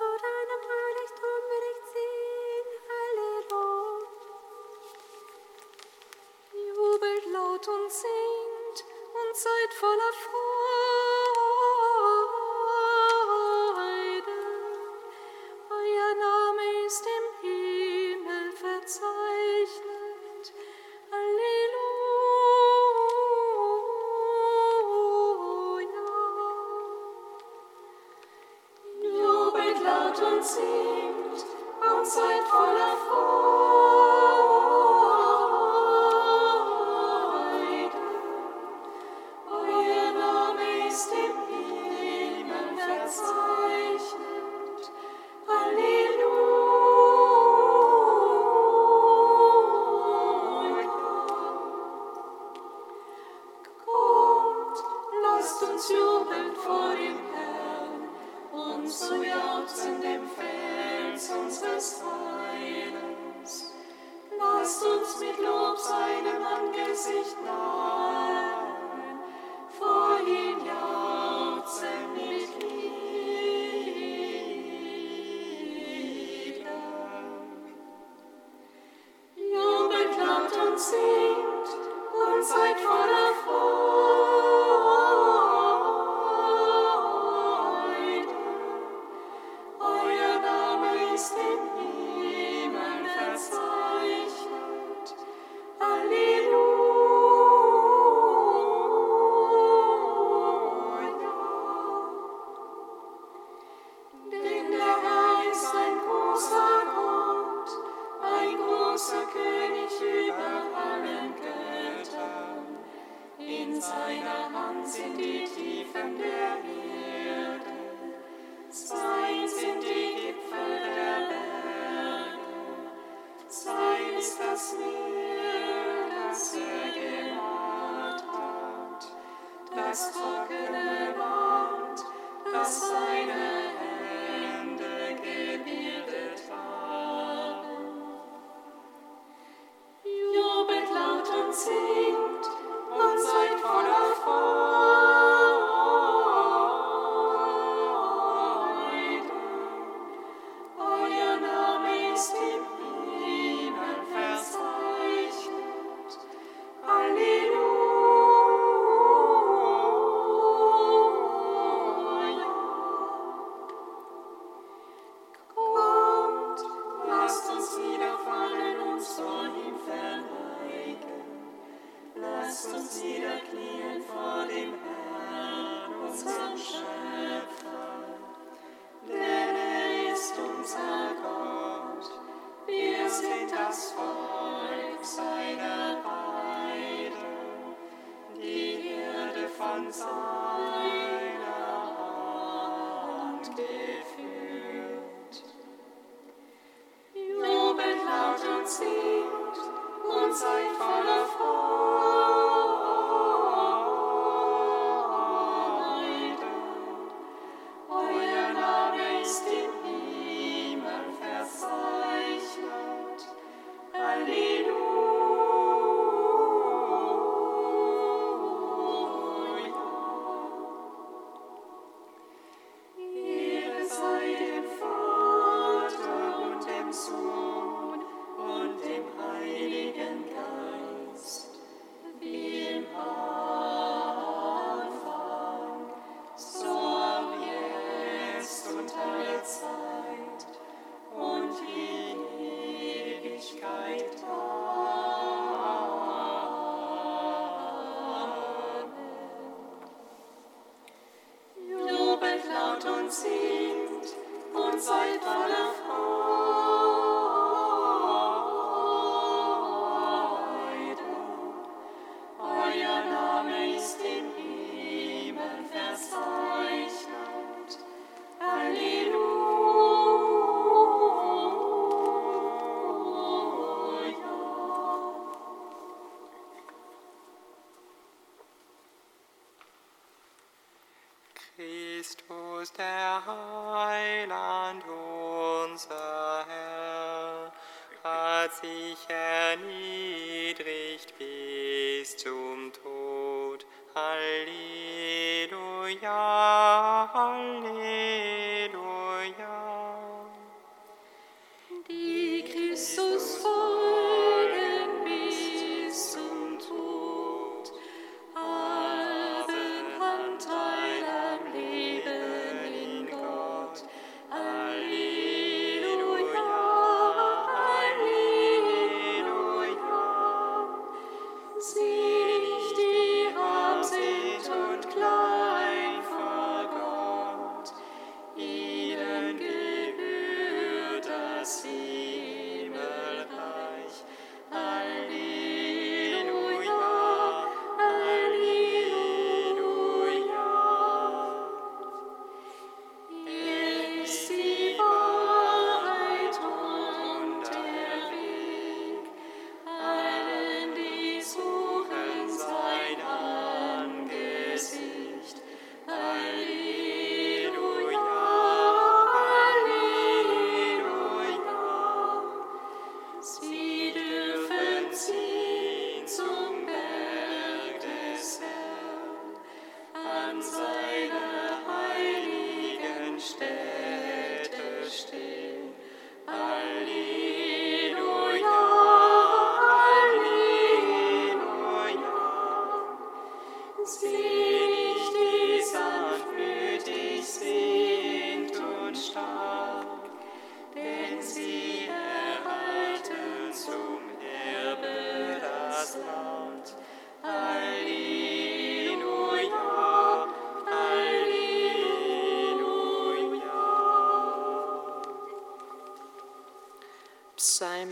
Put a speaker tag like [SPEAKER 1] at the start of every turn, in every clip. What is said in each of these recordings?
[SPEAKER 1] horas. niederfallen und vor ihm verneigen. Lasst uns niederknien vor dem Herrn, unserem Schöpfer. Denn er ist unser Gott, wir sind das Volk seiner Weide, die Erde von Sion. 呀。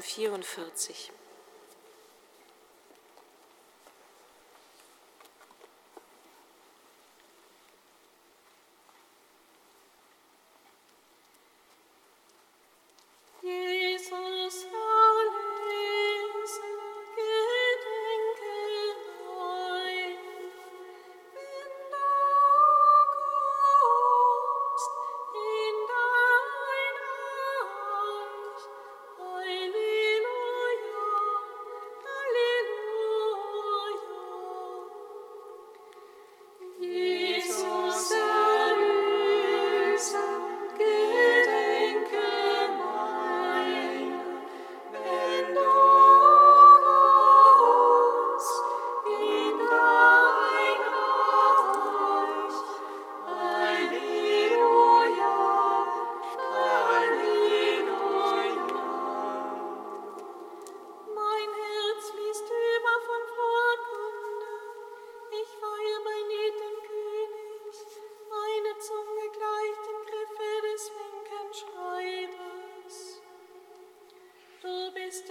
[SPEAKER 1] Psalm 44.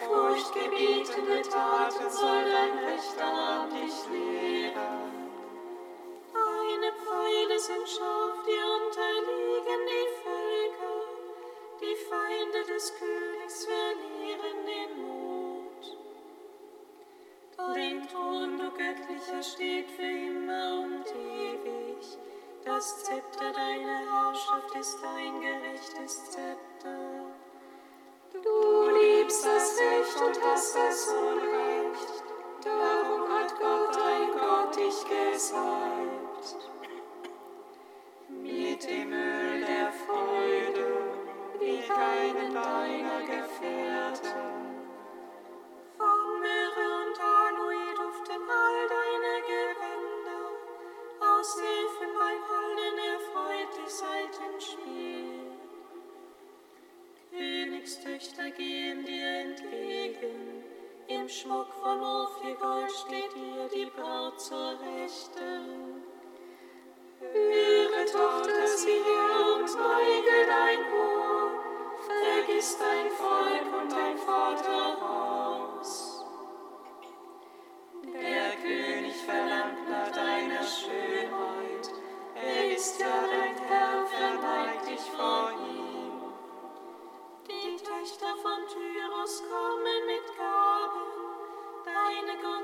[SPEAKER 1] furchtgebietende Taten soll dein rechter an dich lehren. Deine Pfeile sind scharf, die unterliegen die Völker, die Feinde des Königs verlieren den Mut. Dein Thron, du Göttlicher, steht für immer und ewig. Das Zepter deiner Herrschaft ist dein gerechtes Zepter. Du
[SPEAKER 2] und hast es Unrecht. Darum hat
[SPEAKER 1] Gott, dein Gott, dich gesandt.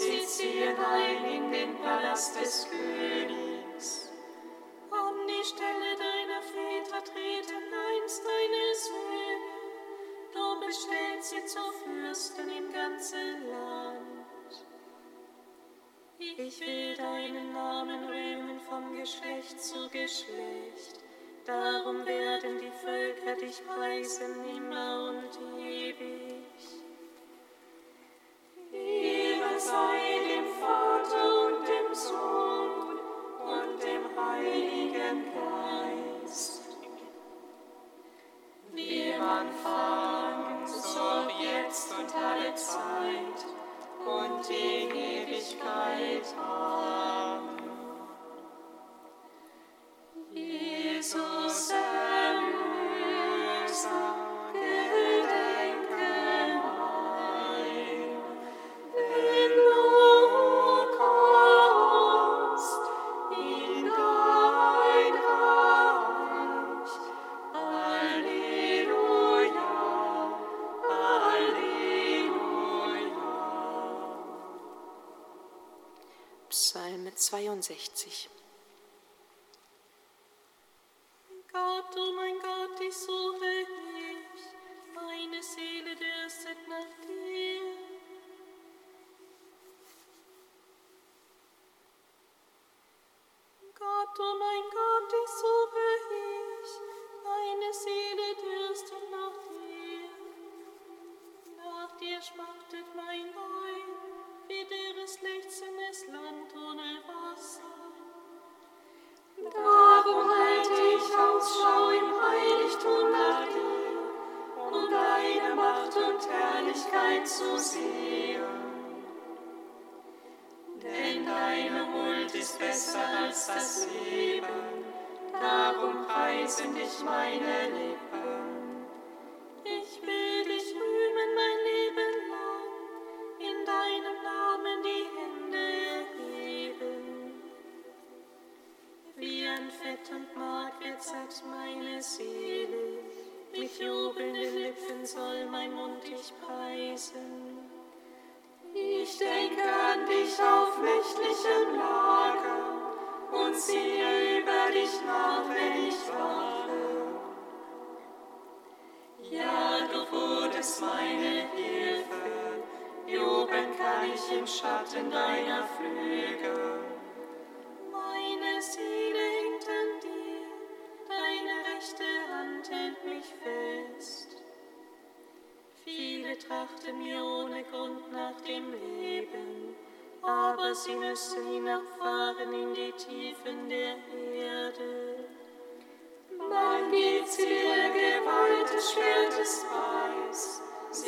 [SPEAKER 1] Sie ziehen ein in den Palast des Königs. An die Stelle deiner Väter treten einst deine Söhne. Du bestellst sie zu Fürsten im ganzen Land. Ich will deinen Namen rühmen vom Geschlecht zu Geschlecht. Darum werden die Völker dich preisen immer und ewig. Sei dem Vater Vater, mein
[SPEAKER 3] Gott, ich
[SPEAKER 1] so preisen dich, meine Lippen. dem Schatten deiner Flügel.
[SPEAKER 3] Meine Seele hängt an dir, deine rechte Hand hält mich fest. Viele trachten mir ohne Grund nach dem Leben, aber sie müssen hinabfahren in die Tiefen der Erde.
[SPEAKER 1] Mein geht's ihre Gewalt des Schwertes an.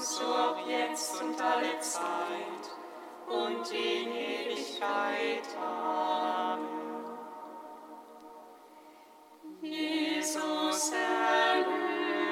[SPEAKER 1] so ob jetzt und alle Zeit und in Ewigkeit. Amen. Jesus, Erlöser,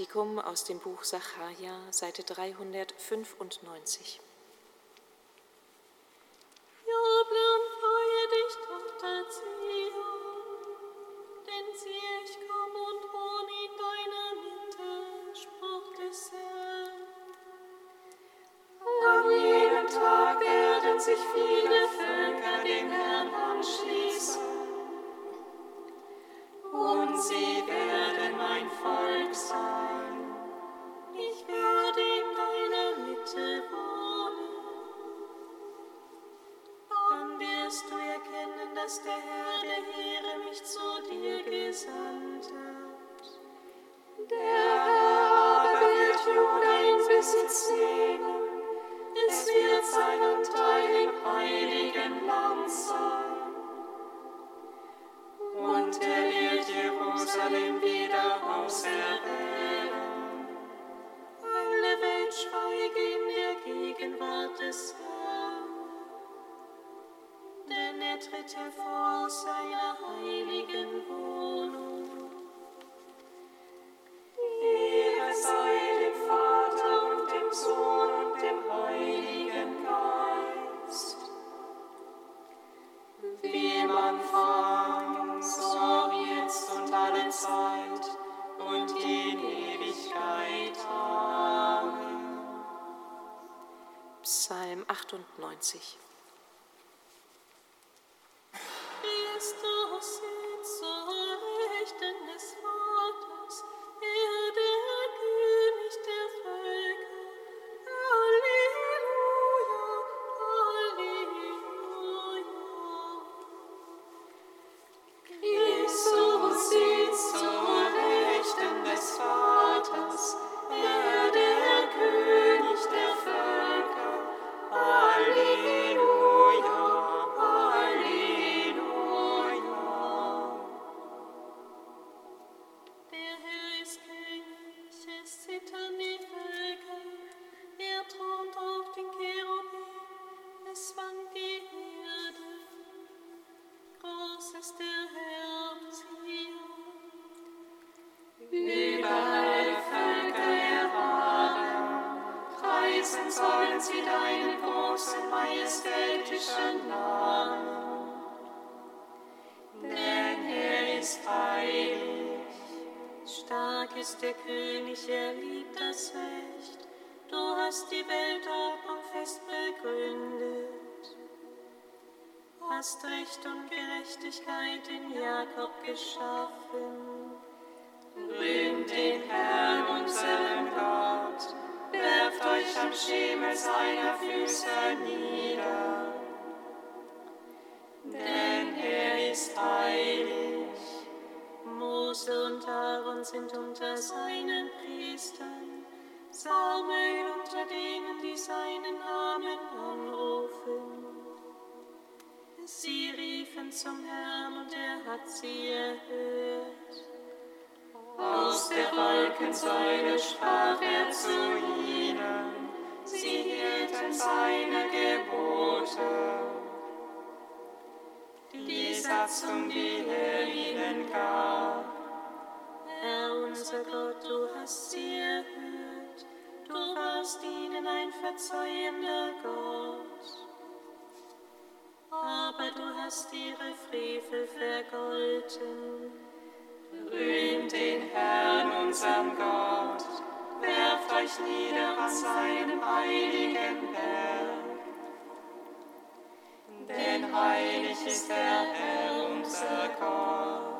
[SPEAKER 4] Kantikum aus dem Buch Sacharja, Seite 395.
[SPEAKER 3] Jubeln, freue dich, Tochter Zion, denn siehe, ich komme und wohne in deiner Mitte, sprach des Herrn.
[SPEAKER 1] An jedem Tag werden sich viele Völker dem Herrn anschließen, und sie werden mein Volk sein.
[SPEAKER 3] Geist der Herr, der Heere mich zu dir gesandt.
[SPEAKER 4] Psalm 98.
[SPEAKER 5] Stark ist der König, er liebt das Recht. Du hast die Weltordnung fest begründet. Hast Recht und Gerechtigkeit in Jakob geschaffen.
[SPEAKER 1] Rühmt den Herrn, unseren Gott, werft euch am Schemel seiner Füße nieder. Denn er ist heilig.
[SPEAKER 5] Mose und Aaron sind unter seinen Priestern, Samuel unter denen, die seinen Namen anrufen. Sie riefen zum Herrn und er hat sie erhört.
[SPEAKER 1] Aus der Wolkensäule sprach er zu ihnen, sie hielten seine Gebote. Die Satzung, die er ihnen gab,
[SPEAKER 5] Unser Gott, du hast sie erhört, du warst ihnen ein verzeihender Gott. Aber du hast ihre Frevel vergolten.
[SPEAKER 1] rühmt den Herrn, unseren Gott, werft euch nieder an seinem heiligen Berg. Denn heilig ist der Herr, unser Gott.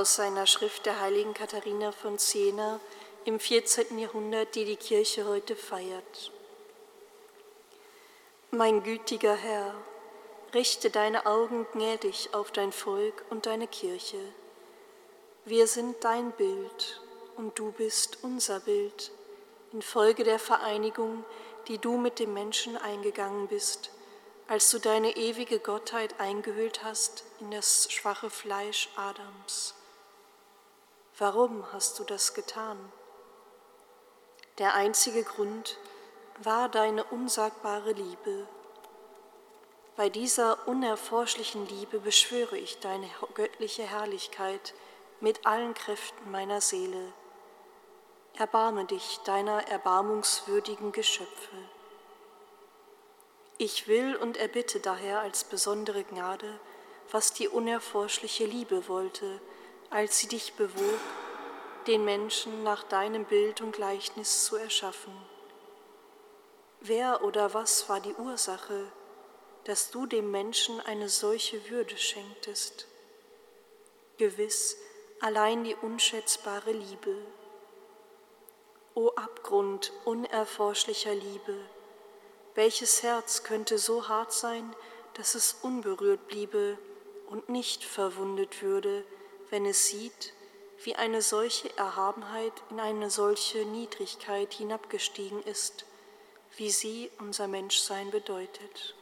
[SPEAKER 6] Aus seiner Schrift der heiligen Katharina von Siena im 14. Jahrhundert, die die Kirche heute feiert. Mein gütiger Herr, richte deine Augen gnädig auf dein Volk und deine Kirche. Wir sind dein Bild und du bist unser Bild, infolge der Vereinigung, die du mit dem Menschen eingegangen bist, als du deine ewige Gottheit eingehüllt hast in das schwache Fleisch Adams. Warum hast du das getan? Der einzige Grund war deine unsagbare Liebe. Bei dieser unerforschlichen Liebe beschwöre ich deine göttliche Herrlichkeit mit allen Kräften meiner Seele. Erbarme dich deiner erbarmungswürdigen Geschöpfe. Ich will und erbitte daher als besondere Gnade, was die unerforschliche Liebe wollte, als sie dich bewog, den Menschen nach deinem Bild und Gleichnis zu erschaffen. Wer oder was war die Ursache, dass du dem Menschen eine solche Würde schenktest? Gewiss, allein die unschätzbare Liebe. O Abgrund unerforschlicher Liebe, welches Herz könnte so hart sein, dass es unberührt bliebe und nicht verwundet würde, wenn es sieht, wie eine solche Erhabenheit in eine solche Niedrigkeit hinabgestiegen ist, wie sie unser Menschsein bedeutet.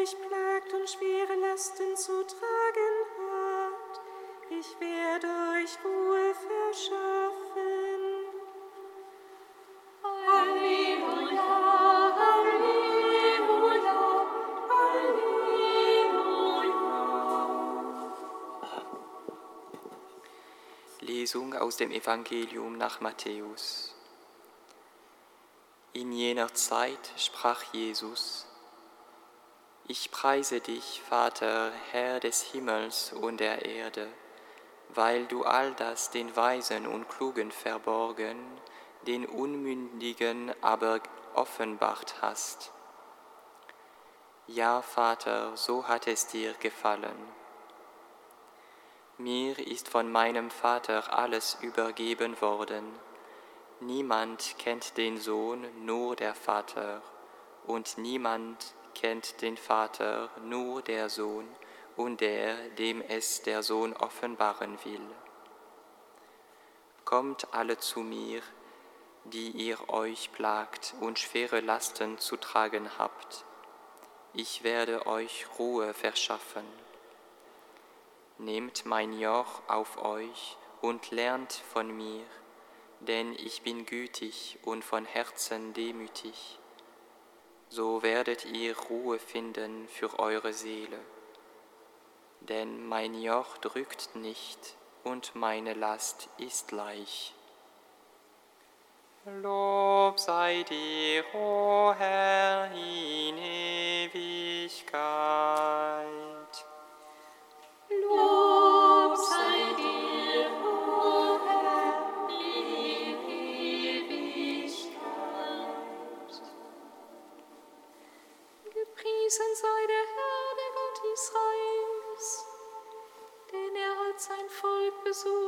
[SPEAKER 1] Euch plagt und schwere Lasten zu tragen habt, ich werde euch Ruhe verschaffen.
[SPEAKER 3] Halleluja.
[SPEAKER 2] Lesung aus dem Evangelium nach Matthäus. In jener Zeit sprach Jesus, Ich preise dich, Vater, Herr des Himmels und der Erde, weil du all das den Weisen und Klugen verborgen, den Unmündigen aber offenbart hast. Ja, Vater, so hat es dir gefallen. Mir ist von meinem Vater alles übergeben worden. Niemand kennt den Sohn, nur der Vater, und niemand kennt den Vater, nur der Sohn und der, dem es der Sohn offenbaren will. Kommt alle zu mir, die ihr euch plagt und schwere Lasten zu tragen habt. Ich werde euch Ruhe verschaffen. Nehmt mein Joch auf euch und lernt von mir, denn ich bin gütig und von Herzen demütig. So werdet ihr Ruhe finden für eure Seele. Denn mein Joch drückt nicht und meine Last ist leicht. Lob sei dir, o Herr, in Ewigkeit.
[SPEAKER 3] Lob
[SPEAKER 1] Gepriesen sei der Herr, der Gott Israels, denn er hat sein Volk besucht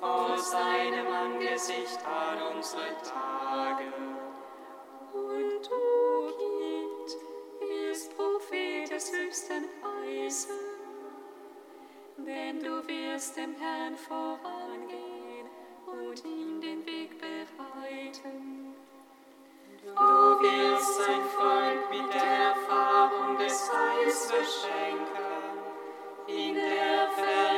[SPEAKER 3] vor seinem Angesicht all unsere Tage.
[SPEAKER 1] Und du, Kind, wirst Prophet des Höchsten heißen, denn du wirst dem Herrn vorangehen und ihm den Weg bereiten.
[SPEAKER 3] Du wirst sein Volk mit der Erfahrung des Heils beschenken, in der Vergebung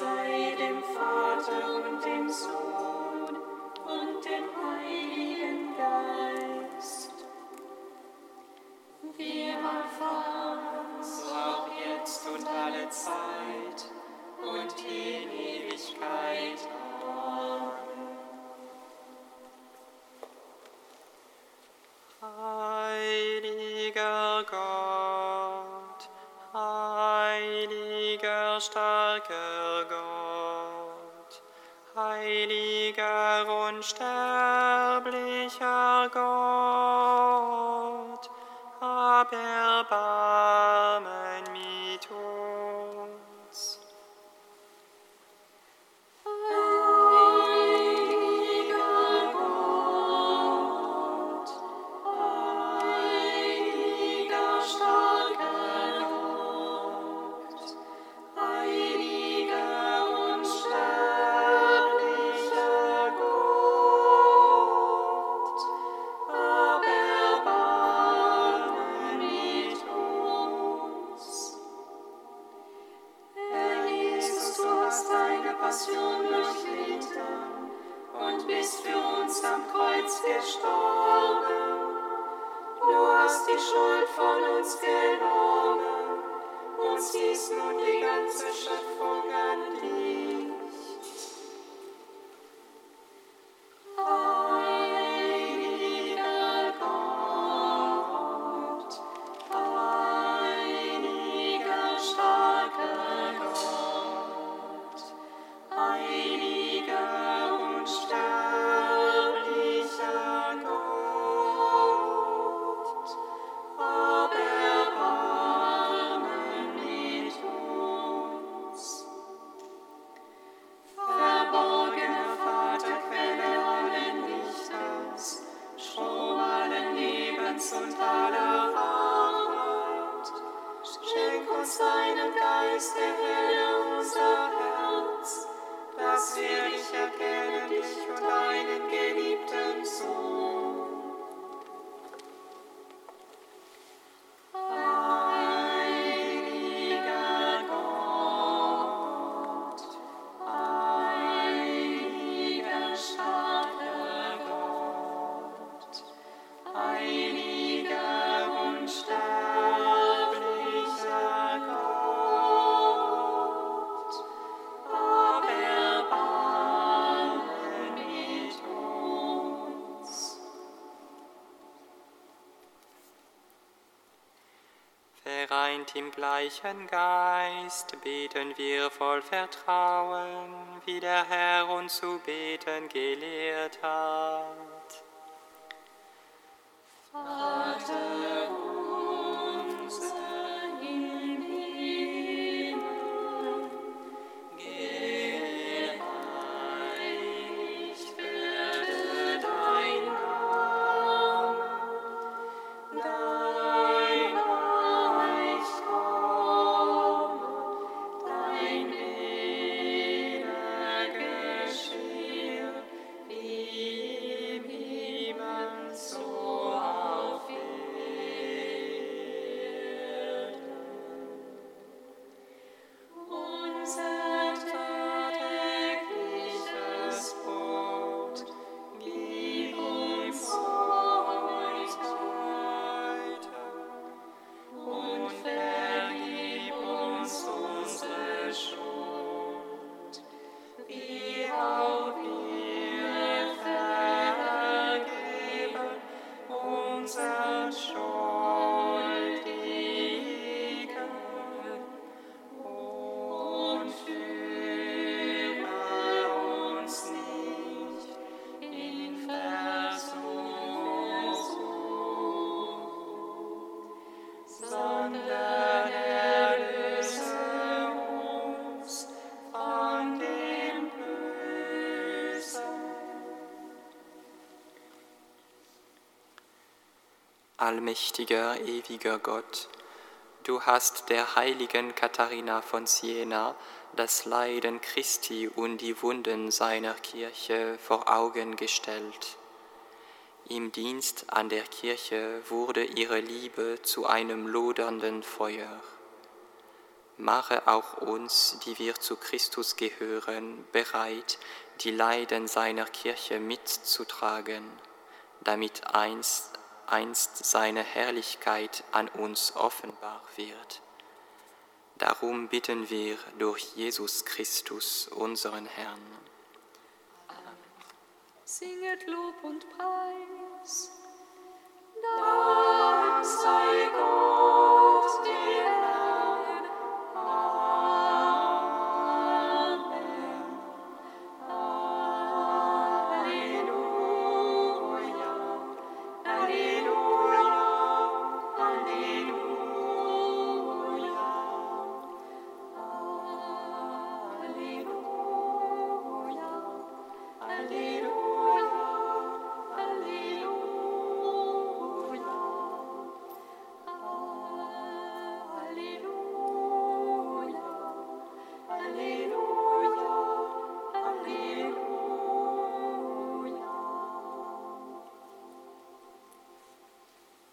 [SPEAKER 3] Sei dem Vater und dem Sohn und dem Heiligen Geist. Wie am Anfang, so auch jetzt und alle Zeit und in Ewigkeit. Amen.
[SPEAKER 2] Heiliger Gott, heiliger starker unsterblicher Gott, hab Erbarmen
[SPEAKER 7] gleichen Geist beten wir voll Vertrauen, wie der Herr uns zu beten gelehrt hat.
[SPEAKER 1] Vater
[SPEAKER 7] Allmächtiger, ewiger Gott, du hast der heiligen Katharina von Siena das Leiden Christi und die Wunden seiner Kirche vor Augen gestellt. Im Dienst an der Kirche wurde ihre Liebe zu einem lodernden Feuer. Mache auch uns, die wir zu Christus gehören, bereit, die Leiden seiner Kirche mitzutragen, damit einst, einst seine Herrlichkeit an uns offenbar wird. Darum bitten wir durch Jesus Christus, unseren Herrn.
[SPEAKER 8] Singet Lob und Preis.
[SPEAKER 1] Dank sei Gott.